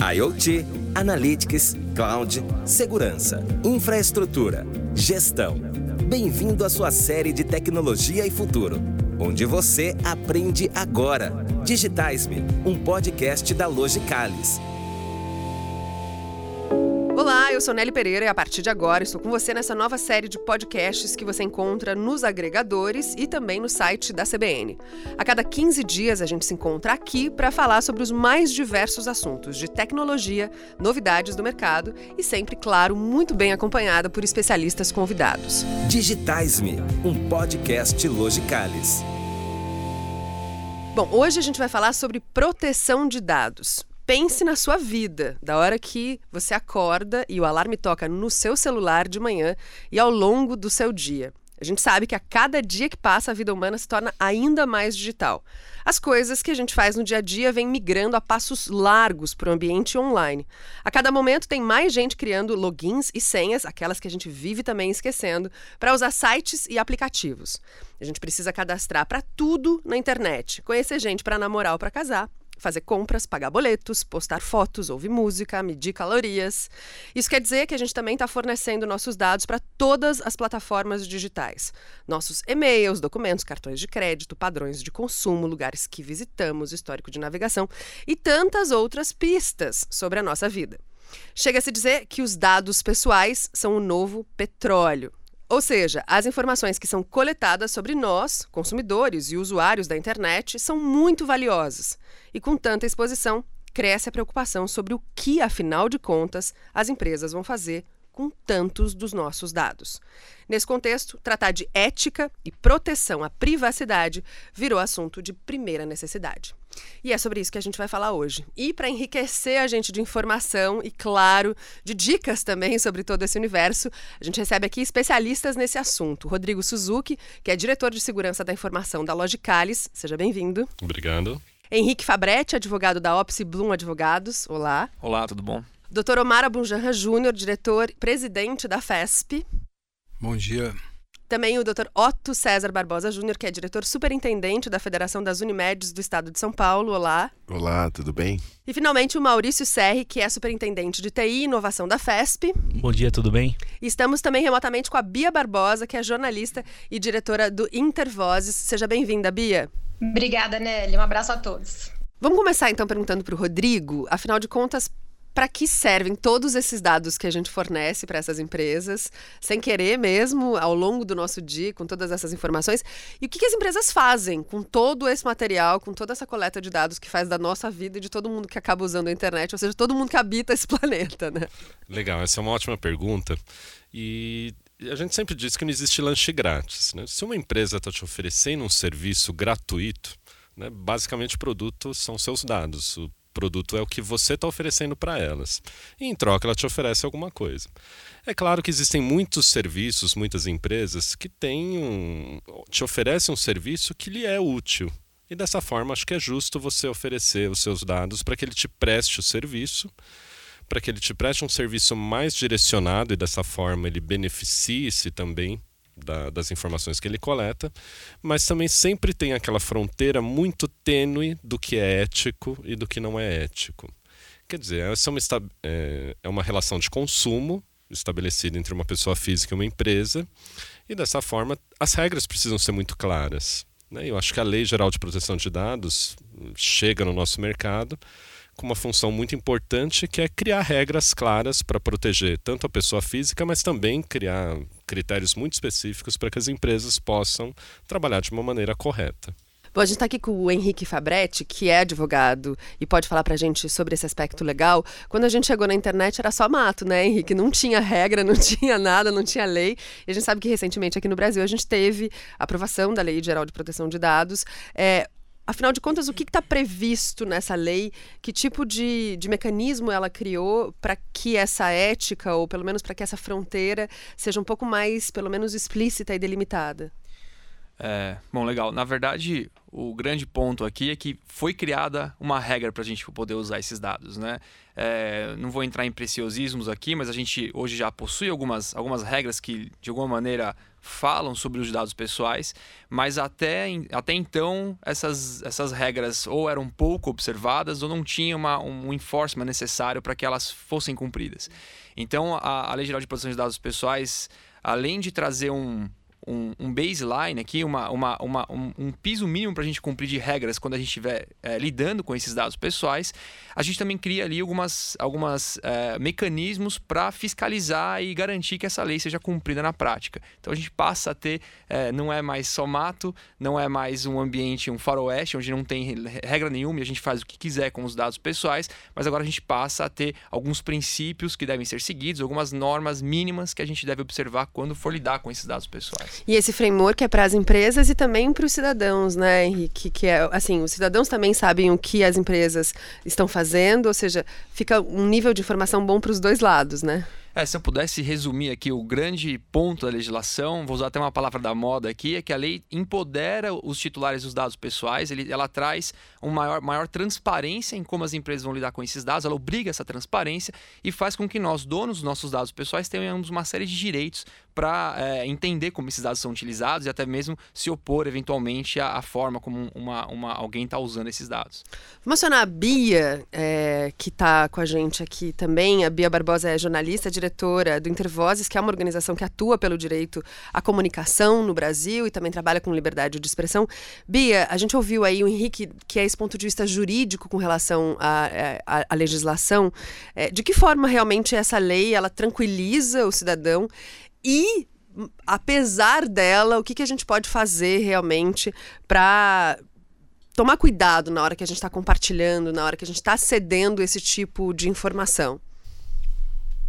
IoT, Analytics, Cloud, Segurança, Infraestrutura, Gestão. Bem-vindo à sua série de Tecnologia e Futuro, onde você aprende agora. Digitais-me, um podcast da Logicalis. Olá, eu sou Nelly Pereira e a partir de agora estou com você nessa nova série de podcasts que você encontra nos agregadores e também no site da CBN. A cada 15 dias a gente se encontra aqui para falar sobre os mais diversos assuntos de tecnologia, novidades do mercado e sempre, claro, muito bem acompanhada por especialistas convidados. Digitais-me, um podcast Logicalis. Bom, hoje a gente vai falar sobre proteção de dados pense na sua vida, da hora que você acorda e o alarme toca no seu celular de manhã e ao longo do seu dia. A gente sabe que a cada dia que passa a vida humana se torna ainda mais digital. As coisas que a gente faz no dia a dia vêm migrando a passos largos para o ambiente online. A cada momento tem mais gente criando logins e senhas, aquelas que a gente vive também esquecendo, para usar sites e aplicativos. A gente precisa cadastrar para tudo na internet, conhecer gente para namorar ou para casar, fazer compras, pagar boletos, postar fotos, ouvir música, medir calorias. Isso quer dizer que a gente também está fornecendo nossos dados para todas as plataformas digitais. Nossos e-mails, documentos, cartões de crédito, padrões de consumo, lugares que visitamos, histórico de navegação e tantas outras pistas sobre a nossa vida. Chega-se a dizer que os dados pessoais são o novo petróleo. Ou seja, as informações que são coletadas sobre nós, consumidores e usuários da internet, são muito valiosas. E com tanta exposição, cresce a preocupação sobre o que, afinal de contas, as empresas vão fazer com tantos dos nossos dados. Nesse contexto, tratar de ética e proteção à privacidade virou assunto de primeira necessidade. E é sobre isso que a gente vai falar hoje. E para enriquecer a gente de informação e, claro, de dicas também sobre todo esse universo, a gente recebe aqui especialistas nesse assunto. Rodrigo Suzuki, que é diretor de segurança da informação da Logicalis. Seja bem-vindo. Obrigado. Henrique Fabretti, advogado da Opsi Bloom Advogados. Olá. Olá, tudo bom? Dr. Omar Abunjanra Júnior, diretor presidente da FESP. Bom dia. Também o Dr. Otto César Barbosa Júnior, que é diretor superintendente da Federação das Unimedes do Estado de São Paulo. Olá. Olá, tudo bem? E finalmente o Maurício Serri, que é superintendente de TI e inovação da FESP. Bom dia, tudo bem? E estamos também remotamente com a Bia Barbosa, que é jornalista e diretora do Intervozes. Seja bem-vinda, Bia. Obrigada, Nelly. Um abraço a todos. Vamos começar então perguntando para o Rodrigo, afinal de contas, para que servem todos esses dados que a gente fornece para essas empresas, sem querer mesmo, ao longo do nosso dia, com todas essas informações? E o que, que, as empresas fazem com todo esse material, com toda essa coleta de dados que faz da nossa vida e de todo mundo que acaba usando a internet, ou seja, todo mundo que habita esse planeta, né? Legal, essa é uma ótima pergunta. E a gente sempre diz que não existe lanche grátis. Né? Se uma empresa está te oferecendo um serviço gratuito, né, basicamente o produto são seus dados. O produto é o que você está oferecendo para elas. E em troca, ela te oferece alguma coisa. É claro que existem muitos serviços, muitas empresas que têm um, te oferecem um serviço que lhe é útil. E dessa forma, acho que é justo você oferecer os seus dados para que ele te preste o serviço, para que ele te preste um serviço mais direcionado e dessa forma ele beneficie-se também da, das informações que ele coleta, mas também sempre tem aquela fronteira muito tênue do que é ético e do que não é ético. Quer dizer, essa é uma, é, é uma relação de consumo estabelecida entre uma pessoa física e uma empresa, e dessa forma as regras precisam ser muito claras. Né? Eu acho que a Lei Geral de Proteção de Dados chega no nosso mercado com uma função muito importante que é criar regras claras para proteger tanto a pessoa física, mas também criar critérios muito específicos para que as empresas possam trabalhar de uma maneira correta. Bom, a gente está aqui com o Henrique Fabretti, que é advogado e pode falar para a gente sobre esse aspecto legal. Quando a gente chegou na internet era só mato, né, Henrique? Não tinha regra, não tinha nada, não tinha lei. E a gente sabe que recentemente aqui no Brasil a gente teve aprovação da Lei Geral de Proteção de Dados. É, Afinal de contas, o que está previsto nessa lei? Que tipo de, de mecanismo ela criou para que essa ética, ou pelo menos para que essa fronteira, seja um pouco mais, pelo menos, explícita e delimitada? É, bom, legal. Na verdade, o grande ponto aqui é que foi criada uma regra para a gente poder usar esses dados, né? É, não vou entrar em preciosismos aqui, mas a gente hoje já possui algumas, algumas regras que, de alguma maneira, falam sobre os dados pessoais, mas até, até então essas, essas regras ou eram pouco observadas ou não tinham uma, um enforcement necessário para que elas fossem cumpridas. Então, a, a Lei Geral de Proteção de Dados Pessoais, além de trazer um, um, um baseline aqui, uma, uma, uma um, um, piso mínimo para a gente cumprir de regras quando a gente estiver é, lidando com esses dados pessoais, a gente também cria ali algumas, algumas é, mecanismos para fiscalizar e garantir que essa lei seja cumprida na prática. Então a gente passa a ter, é, não é mais só mato, não é mais um ambiente, um faroeste, onde não tem regra nenhuma e a gente faz o que quiser com os dados pessoais, mas agora a gente passa a ter alguns princípios que devem ser seguidos, algumas normas mínimas que a gente deve observar quando for lidar com esses dados pessoais. E esse framework é para as empresas e também para os cidadãos, né, Henrique? Que é assim, os cidadãos também sabem o que as empresas estão fazendo, ou seja, fica um nível de informação bom para os dois lados, né? É, se eu pudesse resumir aqui o grande ponto da legislação, vou usar até uma palavra da moda aqui, é que a lei empodera os titulares dos dados pessoais, ele, ela traz uma maior, maior transparência em como as empresas vão lidar com esses dados, ela obriga essa transparência e faz com que nós, donos dos nossos dados pessoais, tenhamos uma série de direitos para é, entender como esses dados são utilizados e até mesmo se opor eventualmente à, à forma como uma, uma alguém está usando esses dados. Vou mencionar a Bia, é, que está com a gente aqui também. A Bia Barbosa é jornalista, diretora do Intervozes, que é uma organização que atua pelo direito à comunicação no Brasil e também trabalha com liberdade de expressão. Bia, a gente ouviu aí o Henrique, que é esse ponto de vista jurídico com relação à, à legislação. É, de que forma realmente essa lei ela tranquiliza o cidadão e apesar dela, o que, que a gente pode fazer realmente para tomar cuidado na hora que a gente está compartilhando, na hora que a gente está cedendo esse tipo de informação?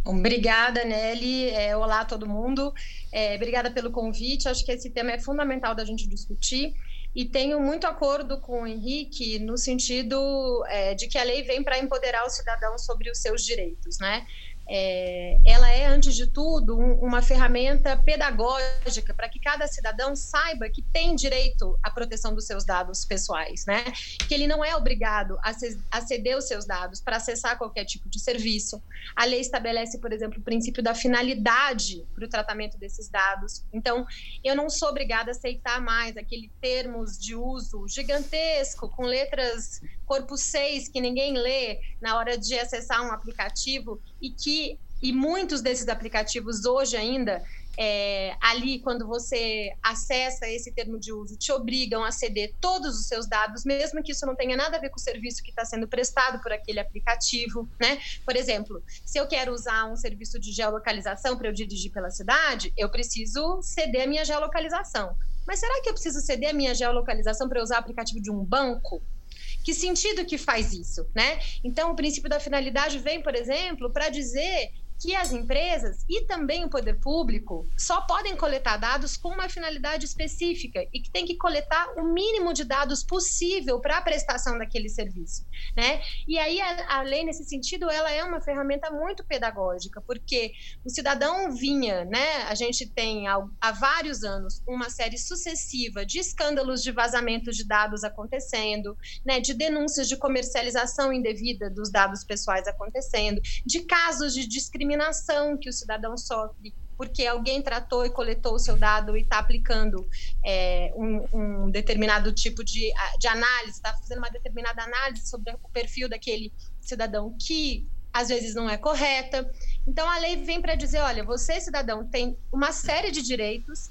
Obrigada, Nelly. É, olá, todo mundo. É, obrigada pelo convite. Acho que esse tema é fundamental da gente discutir. E tenho muito acordo com o Henrique no sentido é, de que a lei vem para empoderar o cidadão sobre os seus direitos, né? É, ela é, antes de tudo, um, uma ferramenta pedagógica para que cada cidadão saiba que tem direito à proteção dos seus dados pessoais, né? Que ele não é obrigado a, ceder os seus dados para acessar qualquer tipo de serviço. A lei estabelece, por exemplo, o princípio da finalidade para o tratamento desses dados. Então, eu não sou obrigada a aceitar mais aquele termos de uso gigantesco, com letras corpo 6 que ninguém lê na hora de acessar um aplicativo e que e muitos desses aplicativos hoje ainda é, ali quando você acessa esse termo de uso te obrigam a ceder todos os seus dados mesmo que isso não tenha nada a ver com o serviço que está sendo prestado por aquele aplicativo né? Por exemplo se eu quero usar um serviço de geolocalização para eu dirigir pela cidade eu preciso ceder a minha geolocalização. Mas será que eu preciso ceder a minha geolocalização para usar o aplicativo de um banco que sentido que faz isso, né? Então, o princípio da finalidade vem, por exemplo, para dizer que as empresas e também o poder público só podem coletar dados com uma finalidade específica e que tem que coletar o mínimo de dados possível para a prestação daquele serviço, né? E aí a, a, lei nesse sentido ela é uma ferramenta muito pedagógica porque o cidadão vinha, né? A gente tem há, há vários anos uma série sucessiva de escândalos de vazamento de dados acontecendo, né? De denúncias de comercialização indevida dos dados pessoais acontecendo, de casos de discriminação discriminação que o cidadão sofre porque alguém tratou e coletou o seu dado e está aplicando é, um, um, determinado tipo de, de análise, está fazendo uma determinada análise sobre o perfil daquele cidadão que às vezes não é correta. Então a lei vem para dizer, olha, você cidadão tem uma série de direitos,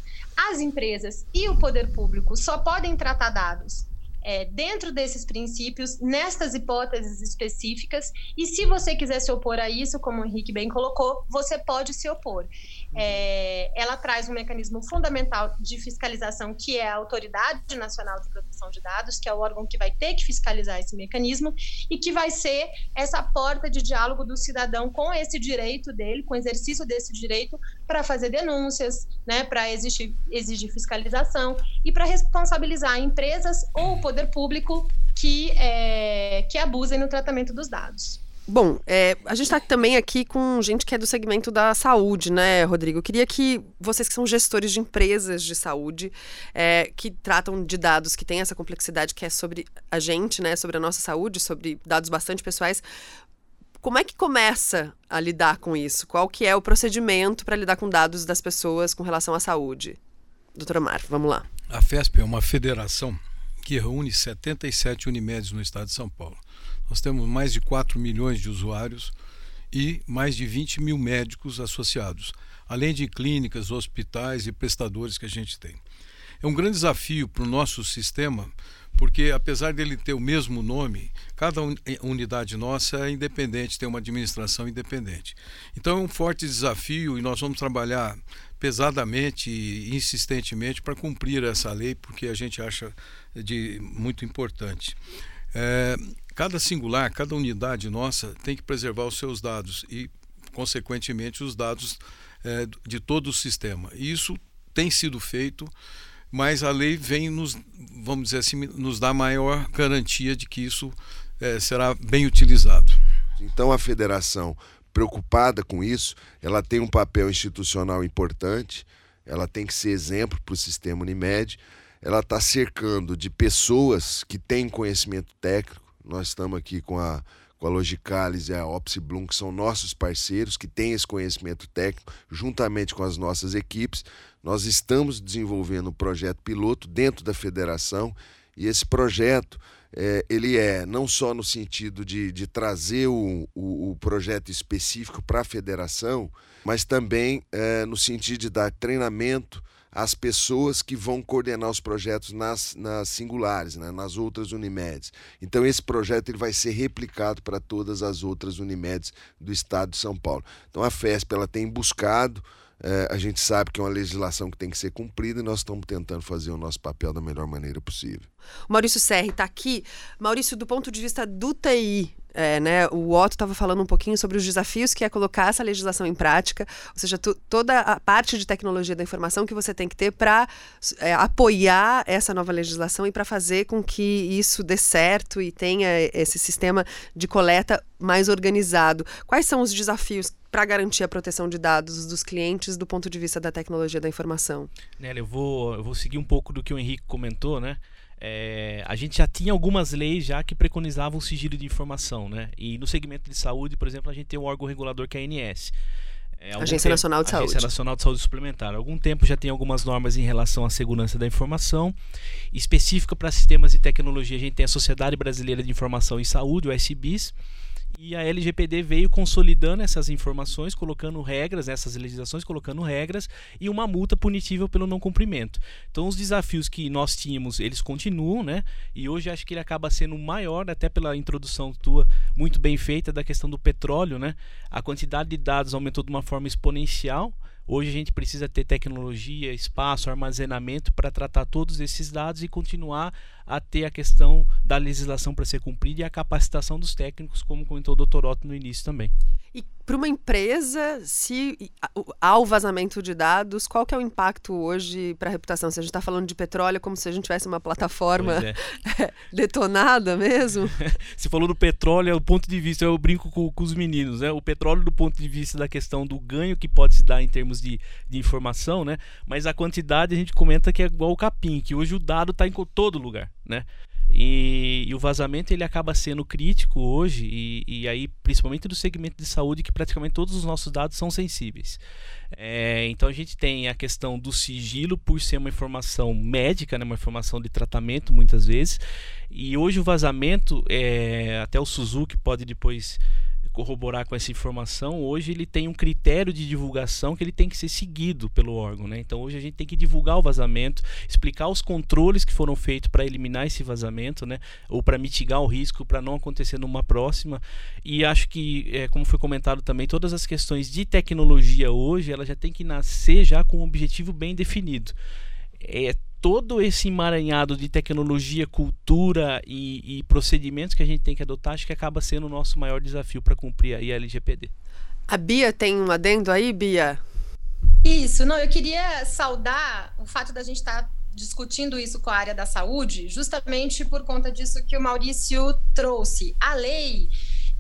as empresas e o poder público só podem tratar dados é, dentro desses princípios, nestas hipóteses específicas, e se você quiser se opor a isso, como o Henrique bem colocou, você pode se opor. É, ela traz um mecanismo fundamental de fiscalização, que é a Autoridade Nacional de Proteção de Dados, que é o órgão que vai ter que fiscalizar esse mecanismo e que vai ser essa porta de diálogo do cidadão com esse direito dele, com o exercício desse direito, para fazer denúncias, né, para exigir, exigir fiscalização e para responsabilizar empresas ou o poder público que, é, que abusem no tratamento dos dados. Bom, é, a gente está também aqui com gente que é do segmento da saúde, né, Rodrigo? Eu queria que vocês que são gestores de empresas de saúde, é, que tratam de dados que têm essa complexidade que é sobre a gente, né, sobre a nossa saúde, sobre dados bastante pessoais, como é que começa a lidar com isso? Qual que é o procedimento para lidar com dados das pessoas com relação à saúde? Doutora Mar, vamos lá. A FESP é uma federação que reúne 77 Unimedes no estado de São Paulo. Nós temos mais de 4 milhões de usuários e mais de 20 mil médicos associados, além de clínicas, hospitais e prestadores que a gente tem. É um grande desafio para o nosso sistema, porque apesar dele ter o mesmo nome, cada unidade nossa é independente, tem uma administração independente. Então é um forte desafio e nós vamos trabalhar pesadamente e insistentemente para cumprir essa lei, porque a gente acha de muito importante. É, cada singular, cada unidade nossa tem que preservar os seus dados e, consequentemente, os dados é, de todo o sistema. E isso tem sido feito, mas a lei vem nos, vamos dizer assim, nos dar maior garantia de que isso é, será bem utilizado. Então a federação preocupada com isso, ela tem um papel institucional importante, ela tem que ser exemplo para o sistema Unimed, ela está cercando de pessoas que têm conhecimento técnico. Nós estamos aqui com a, com a Logicalis e a Opsibloom, que são nossos parceiros, que têm esse conhecimento técnico, juntamente com as nossas equipes. Nós estamos desenvolvendo um projeto piloto dentro da federação e esse projeto é, ele é não só no sentido de, de trazer o, o, o projeto específico para a federação, mas também é, no sentido de dar treinamento às pessoas que vão coordenar os projetos nas, nas singulares, né, nas outras Unimedes. Então esse projeto ele vai ser replicado para todas as outras Unimedes do estado de São Paulo. Então a FESP ela tem buscado é, a gente sabe que é uma legislação que tem que ser cumprida e nós estamos tentando fazer o nosso papel da melhor maneira possível. O Maurício Serri está aqui. Maurício, do ponto de vista do TI, é, né, o Otto estava falando um pouquinho sobre os desafios que é colocar essa legislação em prática, ou seja, tu, toda a parte de tecnologia da informação que você tem que ter para é, apoiar essa nova legislação e para fazer com que isso dê certo e tenha esse sistema de coleta mais organizado. Quais são os desafios para garantir a proteção de dados dos clientes do ponto de vista da tecnologia da informação? Nélia, eu vou, eu vou seguir um pouco do que o Henrique comentou, né? É, a gente já tinha algumas leis já que preconizavam o sigilo de informação, né? E no segmento de saúde, por exemplo, a gente tem um órgão regulador que é a ANS. É, Agência tempo, Nacional de Agência Saúde. Agência Nacional de Saúde Suplementar. Há algum tempo já tem algumas normas em relação à segurança da informação. Específica para sistemas de tecnologia, a gente tem a Sociedade Brasileira de Informação em Saúde, o SBIS e a LGPD veio consolidando essas informações, colocando regras, essas legislações, colocando regras e uma multa punitiva pelo não cumprimento. Então, os desafios que nós tínhamos, eles continuam, né? E hoje acho que ele acaba sendo maior, até pela introdução tua muito bem feita da questão do petróleo, né? A quantidade de dados aumentou de uma forma exponencial. Hoje a gente precisa ter tecnologia, espaço, armazenamento para tratar todos esses dados e continuar a ter a questão da legislação para ser cumprida e a capacitação dos técnicos, como comentou o doutor Otto no início também. E para uma empresa, se há o vazamento de dados, qual que é o impacto hoje para a reputação? Se a gente está falando de petróleo, como se a gente tivesse uma plataforma é. detonada mesmo? Você falou do petróleo, é o ponto de vista, eu brinco com, com, os meninos, né? O petróleo do ponto de vista da questão do ganho que pode se dar em termos de, de informação, né? Mas a quantidade a gente comenta que é igual o capim, que hoje o dado está em todo lugar, né? E, e, o vazamento ele acaba sendo crítico hoje, e, e, aí principalmente do segmento de saúde, que praticamente todos os nossos dados são sensíveis. É, então a gente tem a questão do sigilo por ser uma informação médica, né, uma informação de tratamento muitas vezes. E hoje o vazamento, é, até o Suzuki pode depois corroborar com essa informação, hoje ele tem um critério de divulgação que ele tem que ser seguido pelo órgão. Né? Então hoje a gente tem que divulgar o vazamento, explicar os controles que foram feitos para eliminar esse vazamento, né? ou para mitigar o risco para não acontecer numa próxima. E acho que, é, como foi comentado também, todas as questões de tecnologia hoje, ela já tem que nascer já com um objetivo bem definido. É, todo esse emaranhado de tecnologia, cultura e, e, procedimentos que a gente tem que adotar, acho que acaba sendo o nosso maior desafio para cumprir aí a LGPD. A Bia tem um adendo aí, Bia? Isso, não, eu queria saudar o fato da gente estar tá discutindo isso com a área da saúde, justamente por conta disso que o Maurício trouxe. A lei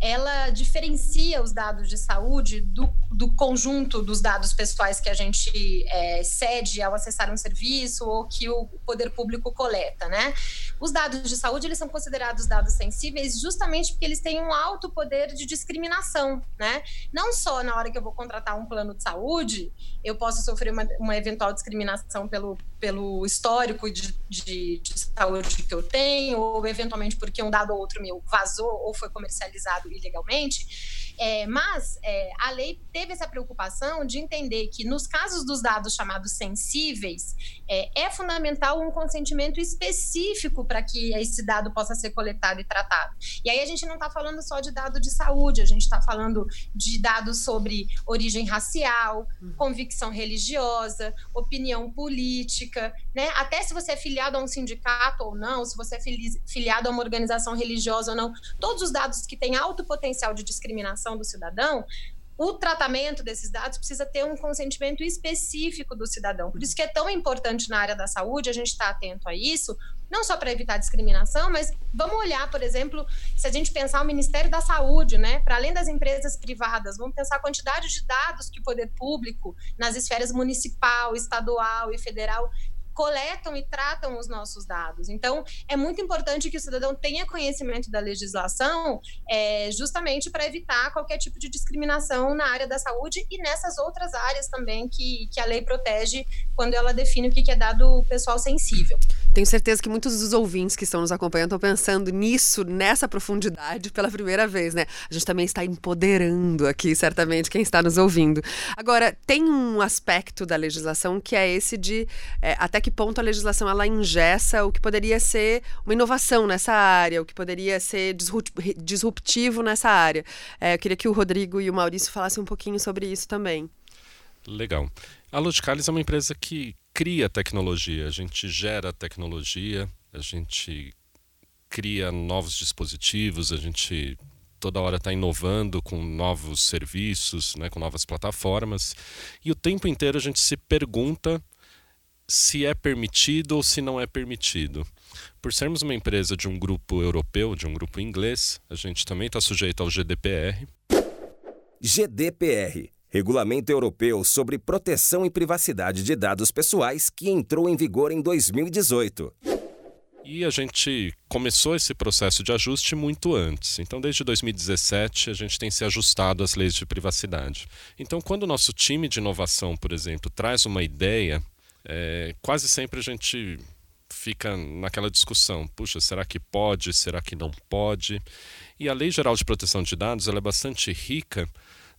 ela diferencia os dados de saúde do, do conjunto dos dados pessoais que a gente é, cede ao acessar um serviço ou que o poder público coleta, né? Os dados de saúde, eles são considerados dados sensíveis justamente porque eles têm um alto poder de discriminação, né? Não só na hora que eu vou contratar um plano de saúde, eu posso sofrer uma, uma eventual discriminação pelo, pelo histórico de, de, de saúde que eu tenho, ou eventualmente porque um dado ou outro meu vazou ou foi comercializado ilegalmente. É, mas é, a lei teve essa preocupação de entender que, nos casos dos dados chamados sensíveis, é, é fundamental um consentimento específico para que esse dado possa ser coletado e tratado. E aí a gente não está falando só de dado de saúde, a gente está falando de dados sobre origem racial, uhum. convicção religiosa, opinião política, né? Até se você é filiado a um sindicato ou não, se você é filiado a uma organização religiosa ou não, todos os dados que têm alto potencial de discriminação do cidadão, o tratamento desses dados precisa ter um consentimento específico do cidadão. Por isso que é tão importante na área da saúde a gente estar tá atento a isso, não só para evitar discriminação, mas vamos olhar, por exemplo, se a gente pensar o Ministério da Saúde, né, para além das empresas privadas, vamos pensar a quantidade de dados que o poder público, nas esferas municipal, estadual e federal, coletam e tratam os nossos dados. Então, é muito importante que o cidadão tenha conhecimento da legislação, é, justamente para evitar qualquer tipo de discriminação na área da saúde e nessas outras áreas também que, que a lei protege quando ela define o que é dado pessoal sensível. Tenho certeza que muitos dos ouvintes que estão nos acompanhando estão pensando nisso, nessa profundidade, pela primeira vez, né? A gente também está empoderando aqui, certamente, quem está nos ouvindo. Agora, tem um aspecto da legislação que é esse de é, até que ponto a legislação ela ingessa o que poderia ser uma inovação nessa área, o que poderia ser disruptivo nessa área. É, eu queria que o Rodrigo e o Maurício falassem um pouquinho sobre isso também. Legal. A Logicalis é uma empresa que cria tecnologia, a gente gera tecnologia, a gente cria novos dispositivos, a gente toda hora está inovando com novos serviços, né, com novas plataformas, e o tempo inteiro a gente se pergunta se é permitido ou se não é permitido. Por sermos uma empresa de um grupo europeu, de um grupo inglês, a gente também está sujeito ao GDPR. GDPR Regulamento Europeu sobre Proteção e Privacidade de Dados Pessoais, que entrou em vigor em 2018. E a gente começou esse processo de ajuste muito antes. Então, desde 2017, a gente tem se ajustado às leis de privacidade. Então, quando o nosso time de inovação, por exemplo, traz uma ideia, é, quase sempre a gente fica naquela discussão: puxa, será que pode? Será que não pode? E a Lei Geral de Proteção de Dados ela é bastante rica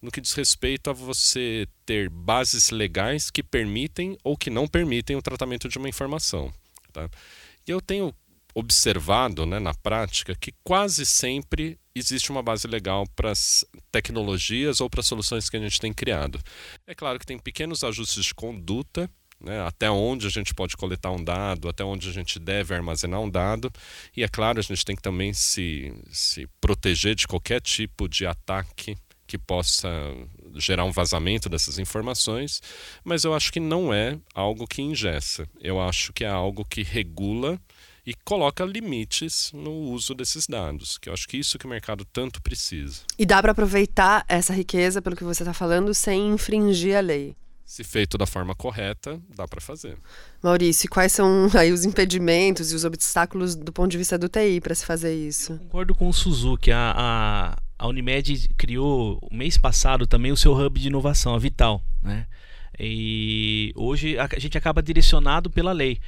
no que diz respeito a você ter bases legais que permitem ou que não permitem o tratamento de uma informação. Tá? E eu tenho observado né, na prática que quase sempre existe uma base legal para as tecnologias ou para as soluções que a gente tem criado. É claro que tem pequenos ajustes de conduta, né, até onde a gente pode coletar um dado, até onde a gente deve armazenar um dado, e é claro, a gente tem que também se, se proteger de qualquer tipo de ataque que possa gerar um vazamento dessas informações, mas eu acho que não é algo que ingessa. Eu acho que é algo que regula e coloca limites no uso desses dados, que eu acho que isso que o mercado tanto precisa. E dá para aproveitar essa riqueza, pelo que você está falando, sem infringir a lei. Se feito da forma correta, dá para fazer. Maurício, quais são aí os impedimentos e os obstáculos do ponto de vista do TI para se fazer isso? Eu concordo com o Suzuki. A, a, a Unimed criou mês passado também o seu hub de inovação, a Vital, né? E hoje a gente acaba direcionado pela lei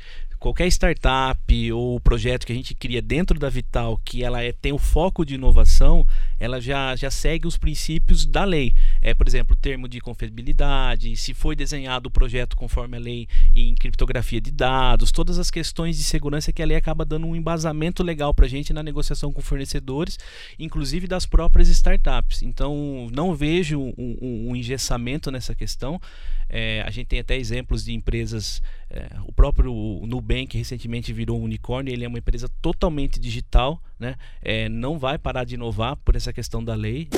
qualquer startup ou projeto que a gente cria dentro da Vital, que ela é, tem o foco de inovação, ela já, já segue os princípios da lei. É, por exemplo, termo de confiabilidade, se foi desenhado o projeto conforme a lei em criptografia de dados, todas as questões de segurança que a lei acaba dando um embasamento legal para a gente na negociação com fornecedores, inclusive das próprias startups. Então, não vejo um, um, um engessamento nessa questão. É, a gente tem até exemplos de empresas, é, o próprio Nubank recentemente virou um unicórnio, ele é uma empresa totalmente digital, né? É, não vai parar de inovar por essa questão da lei.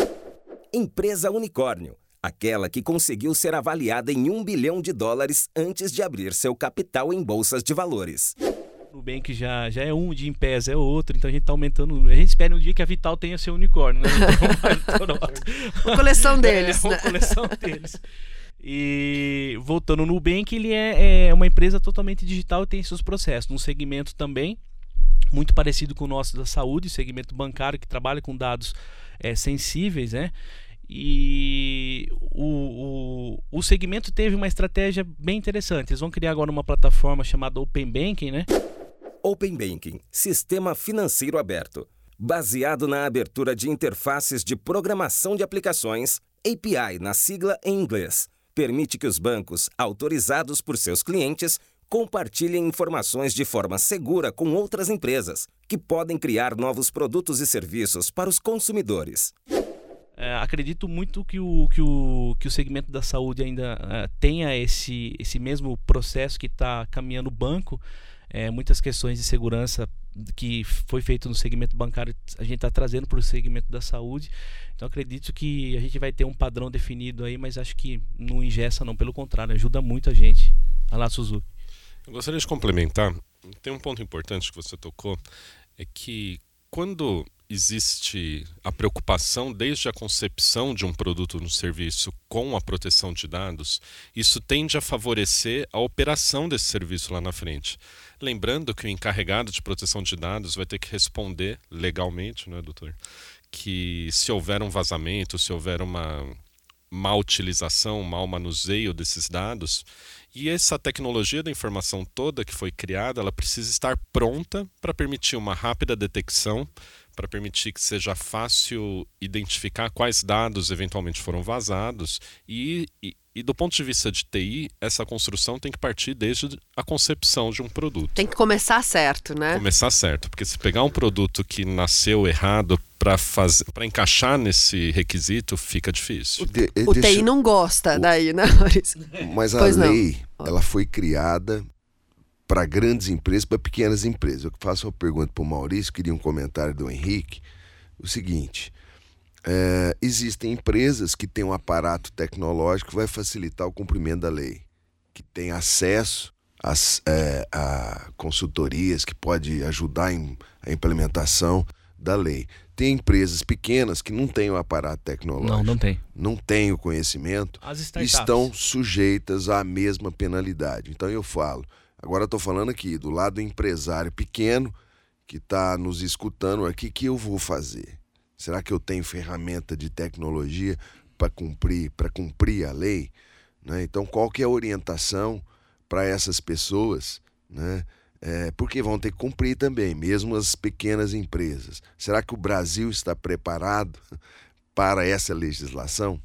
Empresa Unicórnio, aquela que conseguiu ser avaliada em um bilhão de dólares antes de abrir seu capital em bolsas de valores. Nubank já, já é um, o de Impes é outro, então a gente está aumentando. A gente espera um dia que a Vital tenha seu unicórnio, né? uma coleção deles. É, uma né? coleção deles. E voltando no Nubank, ele é, é uma empresa totalmente digital e tem seus processos. Um segmento também muito parecido com o nosso da saúde, segmento bancário que trabalha com dados é, sensíveis, né? E o, o, o segmento teve uma estratégia bem interessante. Eles vão criar agora uma plataforma chamada Open Banking, né? Open Banking, sistema financeiro aberto, baseado na abertura de interfaces de programação de aplicações, API na sigla em inglês, permite que os bancos, autorizados por seus clientes, compartilhem informações de forma segura com outras empresas, que podem criar novos produtos e serviços para os consumidores. É, acredito muito que o, que, o, que o segmento da saúde ainda é, tenha esse, esse mesmo processo que está caminhando o banco. É, muitas questões de segurança que foi feito no segmento bancário, a gente está trazendo para o segmento da saúde. Então acredito que a gente vai ter um padrão definido aí, mas acho que não ingessa não, pelo contrário, ajuda muito a gente. Olha lá, Suzuki. Eu gostaria de complementar. Tem um ponto importante que você tocou, é que quando existe a preocupação desde a concepção de um produto no serviço com a proteção de dados, isso tende a favorecer a operação desse serviço lá na frente. Lembrando que o encarregado de proteção de dados vai ter que responder legalmente, não é, doutor? Que se houver um vazamento, se houver uma má utilização, mau manuseio desses dados, e essa tecnologia da informação toda que foi criada, ela precisa estar pronta para permitir uma rápida detecção, para permitir que seja fácil identificar quais dados eventualmente foram vazados e, e, e, do ponto de vista de TI, essa construção tem que partir desde a concepção de um produto. Tem que começar certo, né? Começar certo, porque se pegar um produto que nasceu errado para fazer, para encaixar nesse requisito, fica difícil. O, de, o TI não gosta o, daí, né, Maurício? Mas a pois lei, não. ela foi criada para grandes empresas, para pequenas empresas. Eu faço uma pergunta para o Maurício, queria um comentário do Henrique. O seguinte: é, existem empresas que têm um aparato tecnológico que vai facilitar o cumprimento da lei, que tem acesso às, é, a consultorias, que pode ajudar em, a implementação da lei. Tem empresas pequenas que não têm o aparato tecnológico. Não, não tem. Não têm o conhecimento. Estão sujeitas à mesma penalidade. Então eu falo, Agora estou falando aqui do lado do empresário pequeno que está nos escutando aqui, que eu vou fazer? Será que eu tenho ferramenta de tecnologia para cumprir, para cumprir a lei? Né? Então, qual que é a orientação para essas pessoas? Né? É, porque vão ter que cumprir também, mesmo as pequenas empresas. Será que o Brasil está preparado para essa legislação?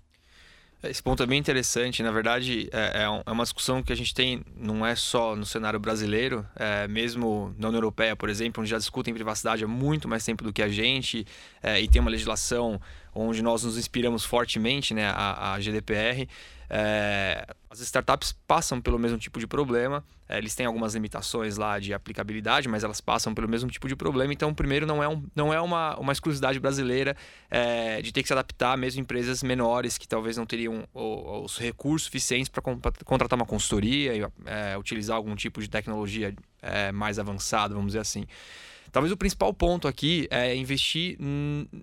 Esse ponto é bem interessante. Na verdade, é, é, é uma discussão que a gente tem, não é só no cenário brasileiro, é, mesmo na União Europeia, por exemplo, onde já discutem privacidade há muito mais tempo do que a gente, é, e tem uma legislação onde nós nos inspiramos fortemente, né, a, a GDPR. É, as startups passam pelo mesmo tipo de problema, é, eles têm algumas limitações lá de aplicabilidade, mas elas passam pelo mesmo tipo de problema. Então, primeiro, não é, um, não é uma, uma exclusividade brasileira é, de ter que se adaptar, mesmo empresas menores que talvez não teriam os, os recursos suficientes para contratar uma consultoria, é, utilizar algum tipo de tecnologia é, mais avançada, vamos dizer assim. Talvez o principal ponto aqui é investir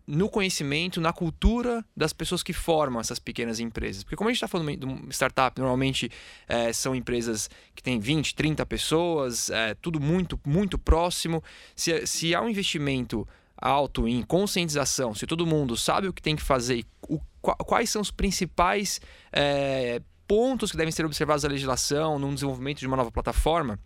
no conhecimento, na cultura das pessoas que formam essas pequenas empresas. Porque como a gente está falando de uma startup, normalmente é, são empresas que têm 20, 30 pessoas, é, tudo muito, muito próximo. Se, se há um investimento alto em conscientização, se todo mundo sabe o que tem que fazer, o, quais são os principais é, pontos que devem ser observados na legislação, no desenvolvimento de uma nova plataforma,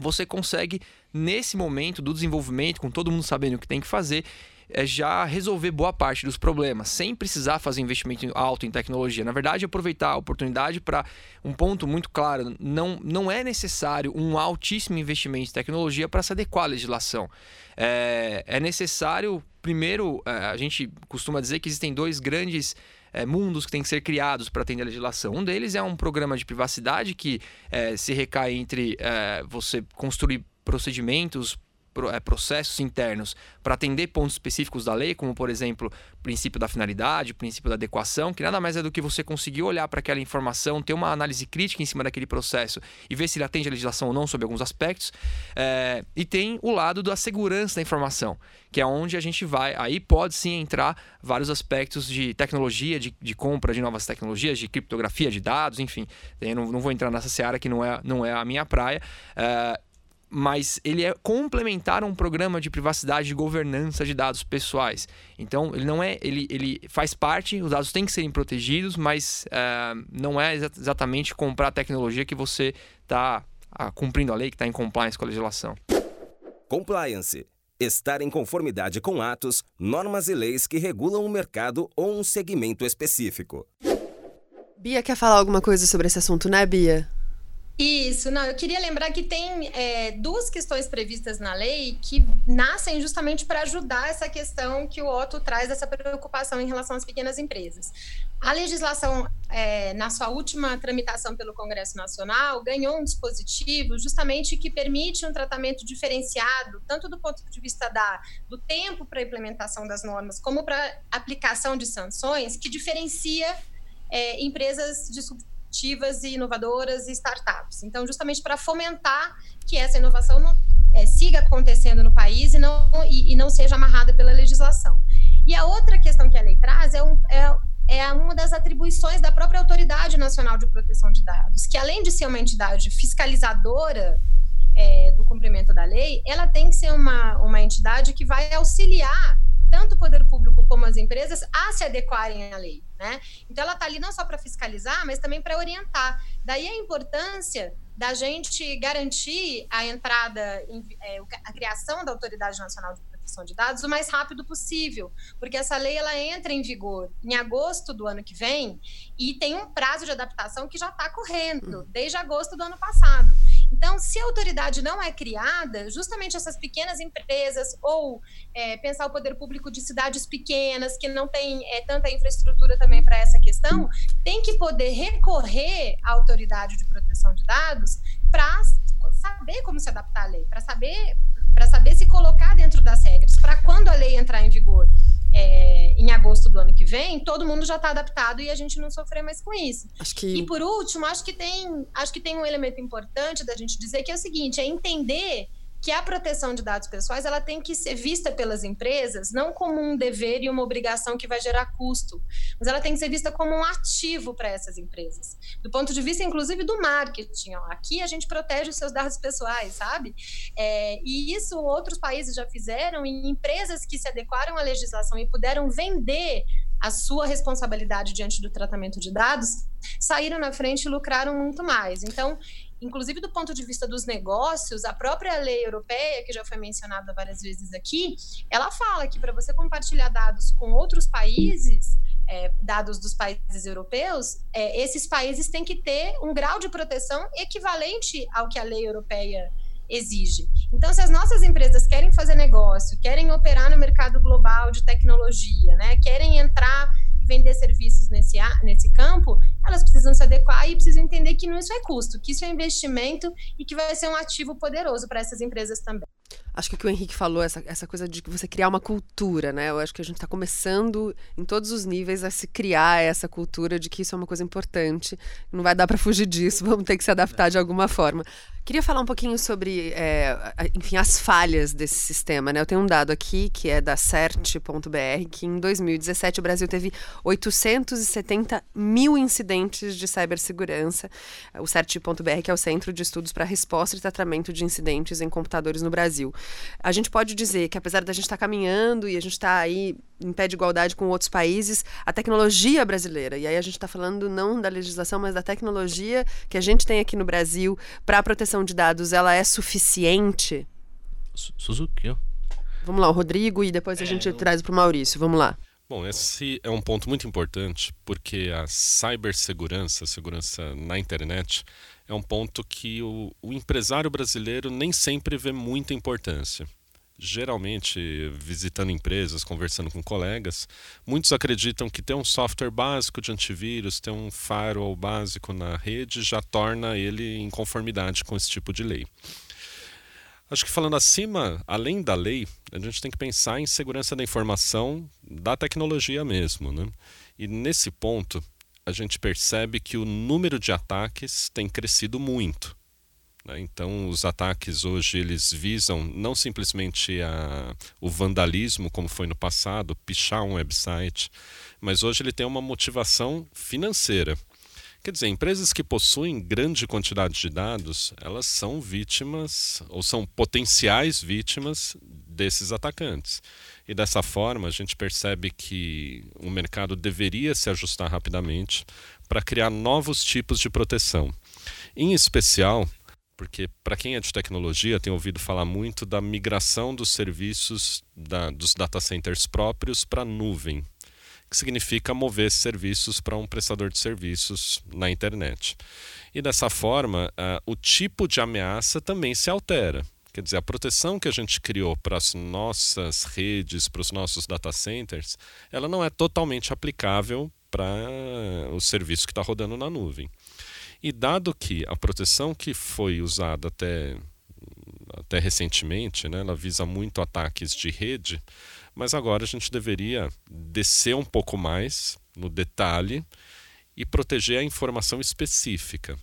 você consegue, nesse momento do desenvolvimento, com todo mundo sabendo o que tem que fazer, é já resolver boa parte dos problemas, sem precisar fazer investimento alto em tecnologia. Na verdade, aproveitar a oportunidade para um ponto muito claro: não, não é necessário um altíssimo investimento em tecnologia para se adequar à legislação. É, é necessário, primeiro, é, a gente costuma dizer que existem dois grandes é, mundos que têm que ser criados para atender a legislação. Um deles é um programa de privacidade que é, se recai entre é, você construir procedimentos processos internos para atender pontos específicos da lei, como por exemplo, o princípio da finalidade, o princípio da adequação, que nada mais é do que você conseguir olhar para aquela informação, ter uma análise crítica em cima daquele processo e ver se ele atende a legislação ou não sobre alguns aspectos. É, e tem o lado da segurança da informação, que é onde a gente vai. Aí pode sim entrar vários aspectos de tecnologia, de, de compra de novas tecnologias, de criptografia de dados, enfim. Eu não, não vou entrar nessa seara que não é, não é a minha praia. É, mas ele é complementar a um programa de privacidade e governança de dados pessoais. Então, ele não é, ele, ele faz parte, os dados têm que serem protegidos, mas uh, não é exatamente comprar a tecnologia que você está uh, cumprindo a lei, que está em compliance com a legislação. Compliance. Estar em conformidade com atos, normas e leis que regulam o mercado ou um segmento específico. Bia quer falar alguma coisa sobre esse assunto, né, Bia? Isso, não, eu queria lembrar que tem é, duas questões previstas na lei que nascem justamente para ajudar essa questão que o Otto traz, essa preocupação em relação às pequenas empresas. A legislação, é, na sua última tramitação pelo Congresso Nacional, ganhou um dispositivo justamente que permite um tratamento diferenciado, tanto do ponto de vista da, do tempo para a implementação das normas, como para aplicação de sanções, que diferencia é, empresas de disruptivas e inovadoras e startups. Então, justamente para fomentar que essa inovação não, é, siga acontecendo no país e não, e, e, não seja amarrada pela legislação. E a outra questão que a lei traz é, um, é, é uma das atribuições da própria Autoridade Nacional de Proteção de Dados, que além de ser uma entidade fiscalizadora é, do cumprimento da lei, ela tem que ser uma, uma entidade que vai auxiliar tanto o poder público como as empresas a se adequarem à lei. Né? Então, ela está ali não só para fiscalizar, mas também para orientar. Daí a importância da gente garantir a entrada, em, é, a criação da Autoridade Nacional de Proteção de Dados o mais rápido possível, porque essa lei ela entra em vigor em agosto do ano que vem e tem um prazo de adaptação que já está correndo desde agosto do ano passado. Então, se a autoridade não é criada, justamente essas pequenas empresas, ou é, pensar o poder público de cidades pequenas, que não tem é, tanta infraestrutura também para essa questão, tem que poder recorrer à autoridade de proteção de dados para saber como se adaptar à lei, para saber, saber se colocar dentro das regras, para quando a lei entrar em vigor é, em agosto do ano que vem, todo mundo já está adaptado e a gente não sofrer mais com isso. Que... E por último, acho que tem, acho que tem um elemento importante da gente dizer que é o seguinte: é entender que a proteção de dados pessoais ela tem que ser vista pelas empresas não como um dever e uma obrigação que vai gerar custo, mas ela tem que ser vista como um ativo para essas empresas, do ponto de vista inclusive do marketing. Ó, aqui a gente protege os seus dados pessoais, sabe? É, e isso outros países já fizeram e empresas que se adequaram à legislação e puderam vender a sua responsabilidade diante do tratamento de dados saíram na frente e lucraram muito mais. Então inclusive do ponto de vista dos negócios, a própria lei europeia, que já foi mencionada várias vezes aqui, ela fala que para você compartilhar dados com outros países, é, dados dos países europeus, é, esses países têm que ter um grau de proteção equivalente ao que a lei europeia exige. Então, se as nossas empresas querem fazer negócio, querem operar no mercado global de tecnologia, né, querem entrar vender serviços nesse, nesse campo, elas precisam se adequar e precisam entender que não isso é custo, que isso é investimento e que vai ser um ativo poderoso para essas empresas também. Acho que o que o Henrique falou, essa, essa coisa de você criar uma cultura, né? Eu acho que a gente está começando em todos os níveis a se criar essa cultura de que isso é uma coisa importante. Não vai dar para fugir disso, vamos ter que se adaptar de alguma forma. Queria falar um pouquinho sobre, é, enfim, as falhas desse sistema. Né? Eu tenho um dado aqui que é da CERT.br, que em 2017 o Brasil teve 870 mil incidentes de cibersegurança. O CERT.br, que é o Centro de Estudos para Resposta e Tratamento de Incidentes em Computadores no Brasil. A gente pode dizer que, apesar da gente estar tá caminhando e a gente está aí em pé de igualdade com outros países, a tecnologia brasileira, e aí a gente está falando não da legislação, mas da tecnologia que a gente tem aqui no Brasil para a proteção de dados, ela é suficiente? Suzuki, ó. Vamos lá, o Rodrigo, e depois a é, gente eu... traz para o Maurício. Vamos lá. Bom, esse é um ponto muito importante porque a cibersegurança, a segurança na internet, é um ponto que o, o empresário brasileiro nem sempre vê muita importância geralmente visitando empresas, conversando com colegas, muitos acreditam que ter um software básico de antivírus, ter um firewall básico na rede já torna ele em conformidade com esse tipo de lei. Acho que falando acima, além da lei, a gente tem que pensar em segurança da informação da tecnologia mesmo. Né? E nesse ponto, a gente percebe que o número de ataques tem crescido muito. Né? Então, os ataques hoje eles visam não simplesmente a, o vandalismo, como foi no passado, pichar um website, mas hoje ele tem uma motivação financeira. Quer dizer, empresas que possuem grande quantidade de dados, elas são vítimas ou são potenciais vítimas desses atacantes. E dessa forma, a gente percebe que o mercado deveria se ajustar rapidamente para criar novos tipos de proteção. Em especial, porque para quem é de tecnologia tem ouvido falar muito da migração dos serviços da, dos data centers próprios para a nuvem, que significa mover serviços para um prestador de serviços na internet. E dessa forma, uh, o tipo de ameaça também se altera. Quer dizer, a proteção que a gente criou para as nossas redes, para os nossos data centers, ela não é totalmente aplicável para o serviço que está rodando na nuvem. E dado que a proteção que foi usada até, até recentemente, né, ela visa muito ataques de rede, mas agora a gente deveria descer um pouco mais no detalhe e proteger a informação específica.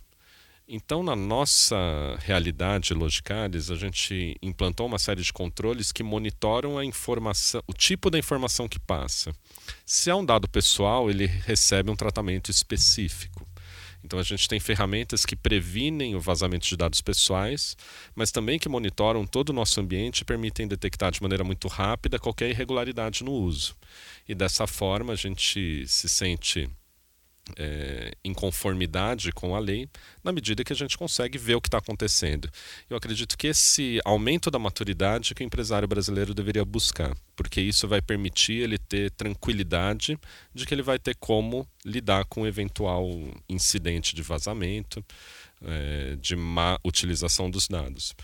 Então, na nossa realidade Logicalis, a gente implantou uma série de controles que monitoram a informação, o tipo da informação que passa. Se é um dado pessoal, ele recebe um tratamento específico. Então a gente tem ferramentas que previnem o vazamento de dados pessoais, mas também que monitoram todo o nosso ambiente e permitem detectar de maneira muito rápida qualquer irregularidade no uso. E dessa forma a gente se sente é, em conformidade com a lei, na medida que a gente consegue ver o que está acontecendo. Eu acredito que esse aumento da maturidade que o empresário brasileiro deveria buscar, porque isso vai permitir ele ter tranquilidade de que ele vai ter como lidar com um eventual incidente de vazamento, é, de má utilização dos dados.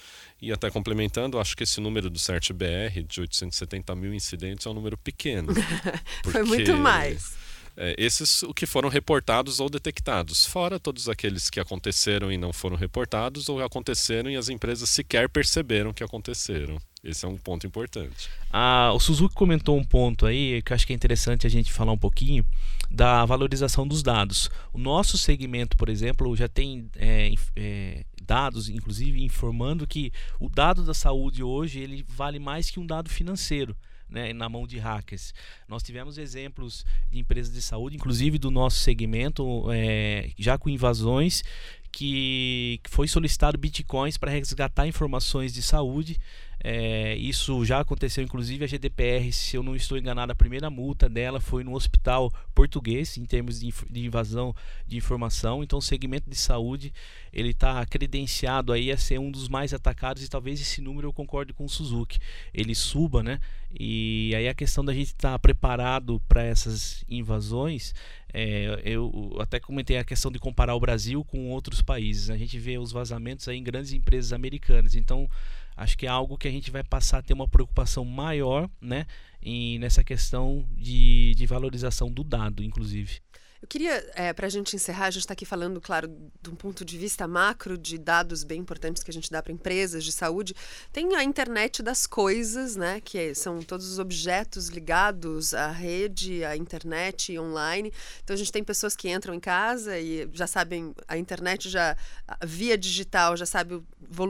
E até complementando, acho que esse número do CERT-BR, de 870 mil incidentes, é um número pequeno. Foi muito mais é, esses o que foram reportados ou detectados, fora todos aqueles que aconteceram e não foram reportados ou aconteceram e as empresas sequer perceberam que aconteceram. Esse é um ponto importante. Ah, o Suzuki comentou um ponto aí que eu acho que é interessante a gente falar um pouquinho da valorização dos dados. O nosso segmento, por exemplo, já tem é, é, dados, inclusive informando que o dado da saúde hoje ele vale mais que um dado financeiro né, na mão de hackers. Nós tivemos exemplos de empresas de saúde, inclusive do nosso segmento, é, já com invasões, que foi solicitado bitcoins para resgatar informações de saúde é, isso já aconteceu, inclusive a GDPR, se eu não estou enganado, a primeira multa dela foi no hospital português, em termos de, de invasão de informação. Então, o segmento de saúde ele está credenciado aí a ser um dos mais atacados e talvez esse número eu concorde com o Suzuki, ele suba, né? E aí a questão da gente estar tá preparado para essas invasões, é, eu até comentei a questão de comparar o Brasil com outros países. A gente vê os vazamentos aí em grandes empresas americanas. Então, acho que é algo que a gente vai passar a ter uma preocupação maior né, em, nessa questão de, de valorização do dado, inclusive. Eu queria, é, para a gente encerrar, a gente está aqui falando, claro, de um ponto de vista macro, de dados bem importantes que a gente dá para empresas de saúde. Tem a internet das coisas, né? Que são todos os objetos ligados à rede, à internet online. Então a gente tem pessoas que entram em casa e já sabem, a internet já, via digital, já sabe o,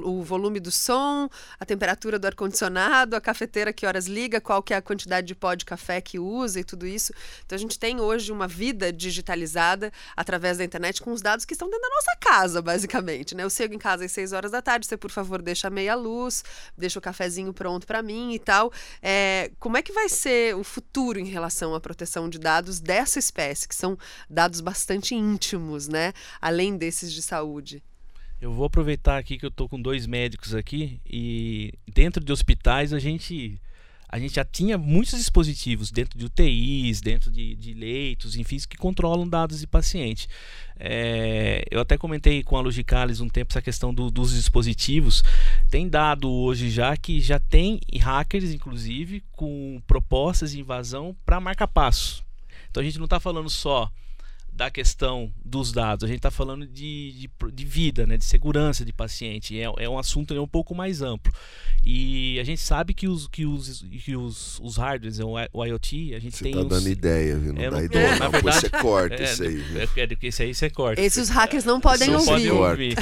o volume do som, a temperatura do ar-condicionado, a cafeteira que horas liga, qual que é a quantidade de pó de café que usa e tudo isso. Então a gente tem hoje uma vida digital digitalizada através da internet com os dados que estão dentro da nossa casa, basicamente. Né? Eu chego em casa às 6 horas da tarde, você, por favor, deixa meia luz, deixa o cafezinho pronto para mim e tal. É, como é que vai ser o futuro em relação à proteção de dados dessa espécie, que são dados bastante íntimos, né? Além desses de saúde? Eu vou aproveitar aqui que eu estou com dois médicos aqui e dentro de hospitais a gente a gente já tinha muitos dispositivos dentro de UTIs, dentro de, de leitos, enfim, que controlam dados de paciente. É, eu até comentei com a Logicalis um tempo essa questão do, dos dispositivos. Tem dado hoje já que já tem hackers, inclusive, com propostas de invasão para marca-passo. Então a gente não está falando só da questão dos dados, a gente está falando de, de, de, vida, né, de segurança de paciente. É, é um assunto é um pouco mais amplo. E a gente sabe que os, que os, que os, os hardwares, o IoT, a gente você tem. Você tá uns... dando ideia, viu? Não é, dá não, ideia. Não, não, verdade, você corta é, isso aí. É, é, esse aí você corta. Esses hackers não podem não ouvir. Podem ouvir.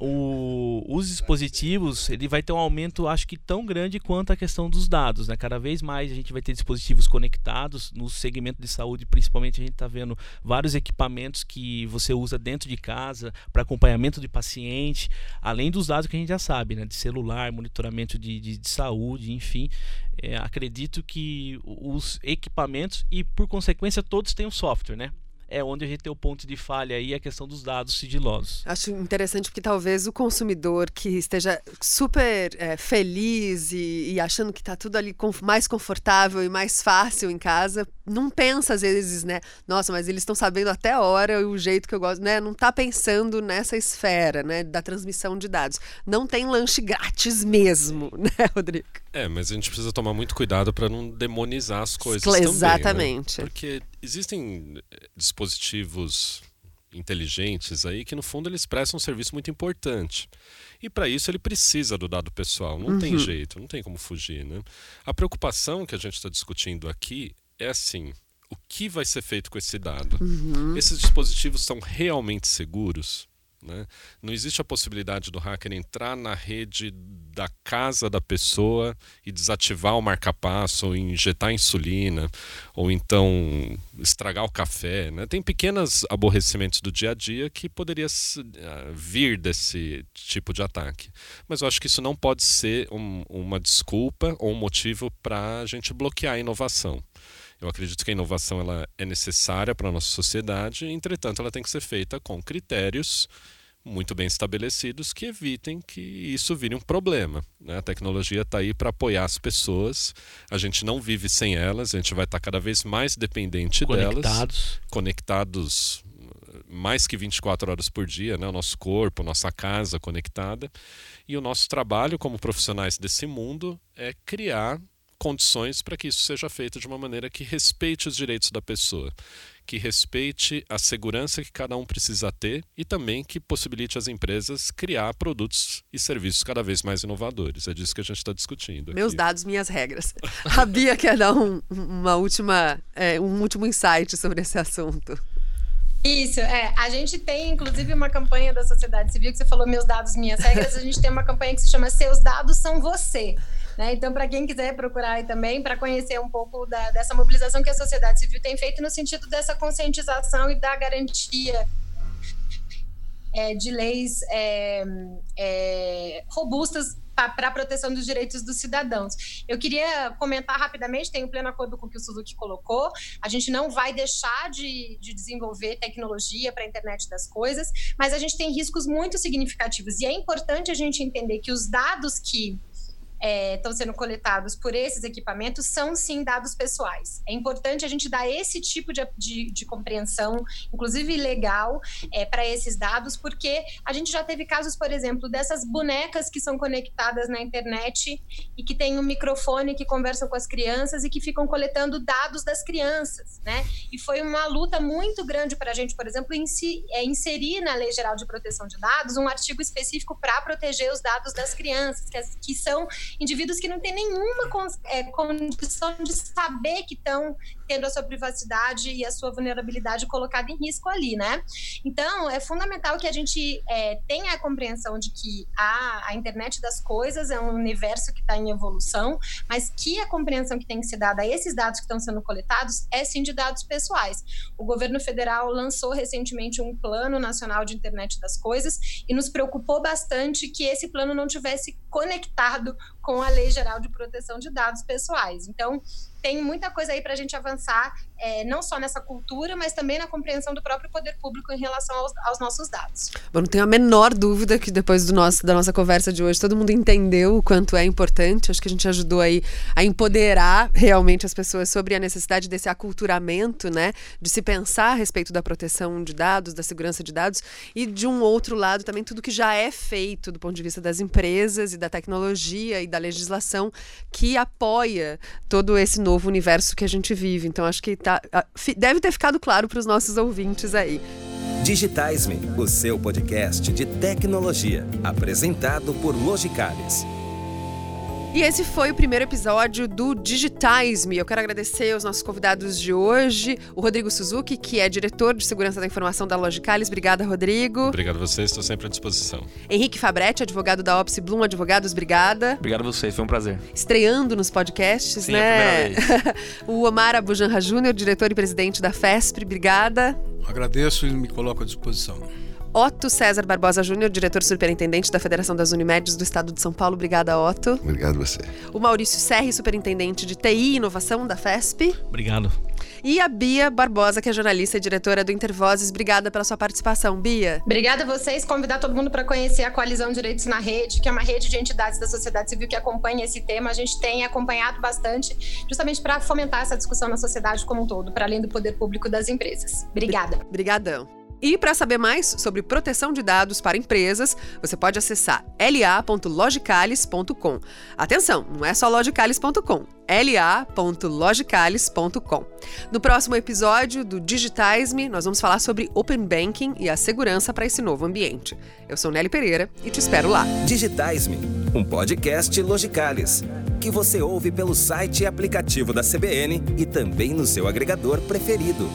o, os dispositivos, ele vai ter um aumento, acho que tão grande quanto a questão dos dados. Né? Cada vez mais a gente vai ter dispositivos conectados no segmento de saúde, principalmente a gente está vendo vários equipamentos que você usa dentro de casa para acompanhamento de paciente, além dos dados que a gente já sabe, né? de celular, monitoramento de, de, de saúde, enfim. É, acredito que os equipamentos e, por consequência, todos têm um software, né? É onde a gente tem o ponto de falha aí, a questão dos dados sigilosos. Acho interessante porque talvez o consumidor que esteja super é, feliz e, e, achando que está tudo ali mais confortável e mais fácil em casa, não pensa às vezes, né? Nossa, mas eles estão sabendo até a hora e o jeito que eu gosto, né? Não está pensando nessa esfera, né? Da transmissão de dados. Não tem lanche grátis mesmo, né, Rodrigo? É, mas a gente precisa tomar muito cuidado para não demonizar as coisas Exatamente. Também, né? Porque existem dispositivos inteligentes aí que no fundo eles prestam um serviço muito importante. E para isso ele precisa do dado pessoal, não uhum. tem jeito, não tem como fugir, né? A preocupação que a gente está discutindo aqui é assim, o que vai ser feito com esse dado? Uhum. Esses dispositivos são realmente seguros? Né? Não existe a possibilidade do hacker entrar na rede da casa da pessoa e desativar o marca-passo, ou injetar insulina, ou então estragar o café. Né? Tem pequenos aborrecimentos do dia a dia que poderia uh, vir desse tipo de ataque. Mas eu acho que isso não pode ser um, uma desculpa ou um motivo para a gente bloquear a inovação. Eu acredito que a inovação ela é necessária para a nossa sociedade, entretanto, ela tem que ser feita com critérios muito bem estabelecidos que evitem que isso vire um problema. Né? A tecnologia está aí para apoiar as pessoas, a gente não vive sem elas, a gente vai estar tá cada vez mais dependente conectados. delas, conectados mais que 24 horas por dia, né? o nosso corpo, nossa casa conectada. E o nosso trabalho como profissionais desse mundo é criar condições para que isso seja feito de uma maneira que respeite os direitos da pessoa, que respeite a segurança que cada um precisa ter e também que possibilite as empresas criar produtos e serviços cada vez mais inovadores. É disso que a gente está discutindo. Meus aqui. dados, minhas regras. A Bia quer dar um, uma última, é, um último insight sobre esse assunto. Isso, é. A gente tem, inclusive, uma campanha da sociedade civil, que você falou meus dados, minhas regras. A gente tem uma campanha que se chama Seus Dados São Você. Né? Então, para quem quiser procurar aí também, para conhecer um pouco da, dessa mobilização que a sociedade civil tem feito no sentido dessa conscientização e da garantia é, de leis é, é, robustas para a proteção dos direitos dos cidadãos. Eu queria comentar rapidamente, tenho pleno acordo com o que o Suzuki colocou, a gente não vai deixar de, de desenvolver tecnologia para a internet das coisas, mas a gente tem riscos muito significativos e é importante a gente entender que os dados que estão é, sendo coletados por esses equipamentos são sim dados pessoais. É importante a gente dar esse tipo de, de, de compreensão, inclusive legal, é, para esses dados, porque a gente já teve casos, por exemplo, dessas bonecas que são conectadas na internet e que tem um microfone que conversam com as crianças e que ficam coletando dados das crianças, né? E foi uma luta muito grande para a gente, por exemplo, é, inserir na Lei Geral de Proteção de Dados um artigo específico para proteger os dados das crianças, que, que são indivíduos que não têm nenhuma é, condição de saber que estão tendo a sua privacidade e a sua vulnerabilidade colocada em risco ali, né? Então, é fundamental que a gente é, tenha a compreensão de que a, a internet das coisas é um universo que está em evolução, mas que a compreensão que tem que ser dada a esses dados que estão sendo coletados é sim de dados pessoais. O governo federal lançou recentemente um plano nacional de internet das coisas e nos preocupou bastante que esse plano não tivesse conectado com a Lei Geral de Proteção de Dados Pessoais. Então, tem muita coisa aí para a gente avançar, é, não só nessa cultura, mas também na compreensão do próprio poder público em relação aos, aos nossos dados. Bom, não tenho a menor dúvida que depois do nosso, da nossa conversa de hoje, todo mundo entendeu o quanto é importante. Acho que a gente ajudou aí a empoderar realmente as pessoas sobre a necessidade desse aculturamento, né? De se pensar a respeito da proteção de dados, da segurança de dados, e de um outro lado também tudo que já é feito do ponto de vista das empresas e da tecnologia e da legislação que apoia todo esse novo universo que a gente vive. Então acho que tá, deve ter ficado claro para os nossos ouvintes aí. Digitais-me, o seu podcast de tecnologia, apresentado por Logicalis. E esse foi o primeiro episódio do Digitize-me. Eu quero agradecer aos nossos convidados de hoje, o Rodrigo Suzuki, que é diretor de segurança da informação da Logicalis. Obrigada, Rodrigo. Obrigado a vocês, estou sempre à disposição. Henrique Fabretti, advogado da Opsi Bloom Advogados, obrigada. Obrigado a vocês, foi um prazer. Estreando nos podcasts, Sim, né? É o Omar Abujanra Júnior, diretor e presidente da FESP, obrigada. Agradeço e me coloco à disposição. Otto César Barbosa Júnior, diretor superintendente da Federação das Unimedes do Estado de São Paulo. Obrigada, Otto. Obrigado você. O Maurício Serri, superintendente de TI e Inovação da FESP. Obrigado. E a Bia Barbosa, que é jornalista e diretora do Intervozes. Obrigada pela sua participação, Bia. Obrigada a vocês. Convidar todo mundo para conhecer a Coalizão Direitos na Rede, que é uma rede de entidades da sociedade civil que acompanha esse tema. A gente tem acompanhado bastante, justamente para fomentar essa discussão na sociedade como um todo, para além do poder público das empresas. Obrigada. Obrigadão. E para saber mais sobre proteção de dados para empresas, você pode acessar la.logicalis.com. Atenção, não é só logicalis.com, la.logicalis.com. No próximo episódio do Digitize-me, nós vamos falar sobre Open Banking e a segurança para esse novo ambiente. Eu sou Nelly Pereira e te espero lá. Digitize-me, um podcast Logicalis, que você ouve pelo site e aplicativo da CBN e também no seu agregador preferido.